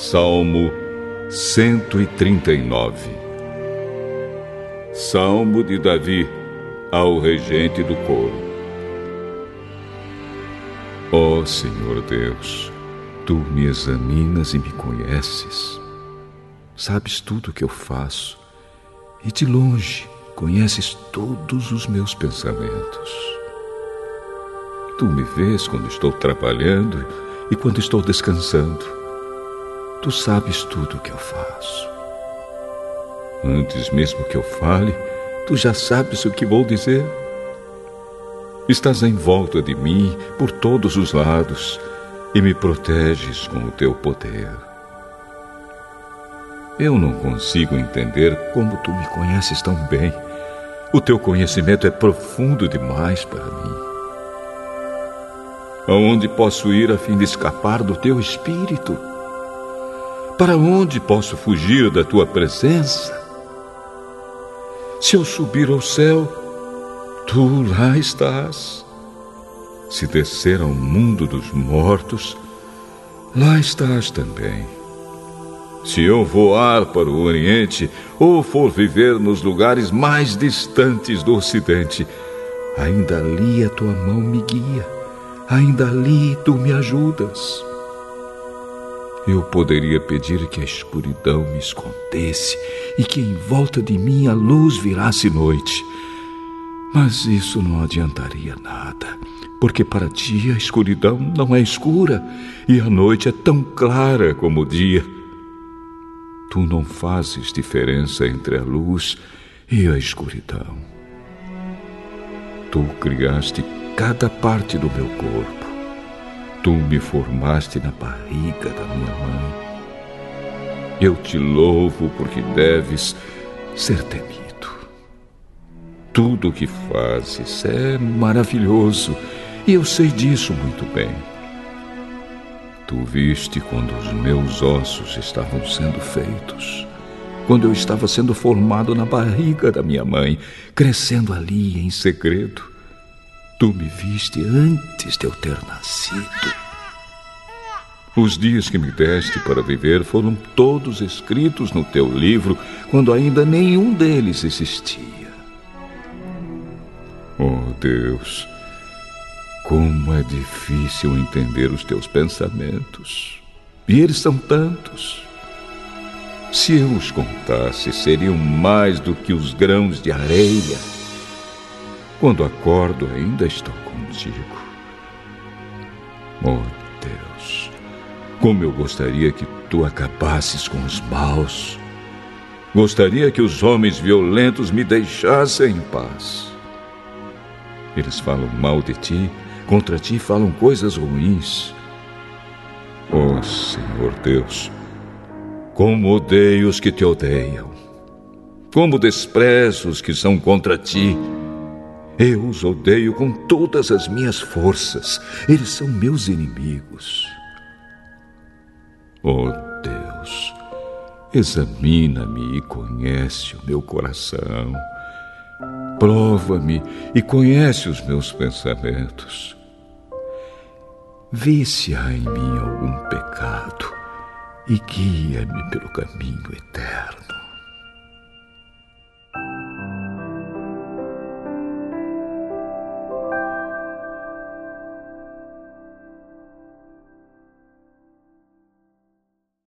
Salmo 139 Salmo de Davi ao regente do coro. Ó oh, Senhor Deus, tu me examinas e me conheces. Sabes tudo o que eu faço e de longe conheces todos os meus pensamentos. Tu me vês quando estou trabalhando e quando estou descansando Tu sabes tudo o que eu faço. Antes mesmo que eu fale, tu já sabes o que vou dizer. Estás em volta de mim por todos os lados e me proteges com o teu poder. Eu não consigo entender como tu me conheces tão bem. O teu conhecimento é profundo demais para mim. Aonde posso ir a fim de escapar do teu espírito? Para onde posso fugir da tua presença? Se eu subir ao céu, tu lá estás. Se descer ao mundo dos mortos, lá estás também. Se eu voar para o Oriente ou for viver nos lugares mais distantes do Ocidente, ainda ali a tua mão me guia, ainda ali tu me ajudas. Eu poderia pedir que a escuridão me escondesse e que em volta de mim a luz virasse noite. Mas isso não adiantaria nada, porque para ti a escuridão não é escura e a noite é tão clara como o dia. Tu não fazes diferença entre a luz e a escuridão. Tu criaste cada parte do meu corpo Tu me formaste na barriga da minha mãe. Eu te louvo porque deves ser temido. Tudo o que fazes é maravilhoso e eu sei disso muito bem. Tu viste quando os meus ossos estavam sendo feitos, quando eu estava sendo formado na barriga da minha mãe, crescendo ali em segredo. Tu me viste antes de eu ter nascido. Os dias que me deste para viver foram todos escritos no teu livro, quando ainda nenhum deles existia. Oh Deus, como é difícil entender os teus pensamentos. E eles são tantos. Se eu os contasse, seriam mais do que os grãos de areia. Quando acordo, ainda estou contigo. Oh Deus, como eu gostaria que tu acabasses com os maus. Gostaria que os homens violentos me deixassem em paz. Eles falam mal de ti, contra ti falam coisas ruins. Oh Senhor Deus, como odeio os que te odeiam, como desprezo os que são contra ti. Eu os odeio com todas as minhas forças. Eles são meus inimigos. Oh Deus, examina-me e conhece o meu coração. Prova-me e conhece os meus pensamentos. Vê se há em mim algum pecado e guia-me pelo caminho eterno.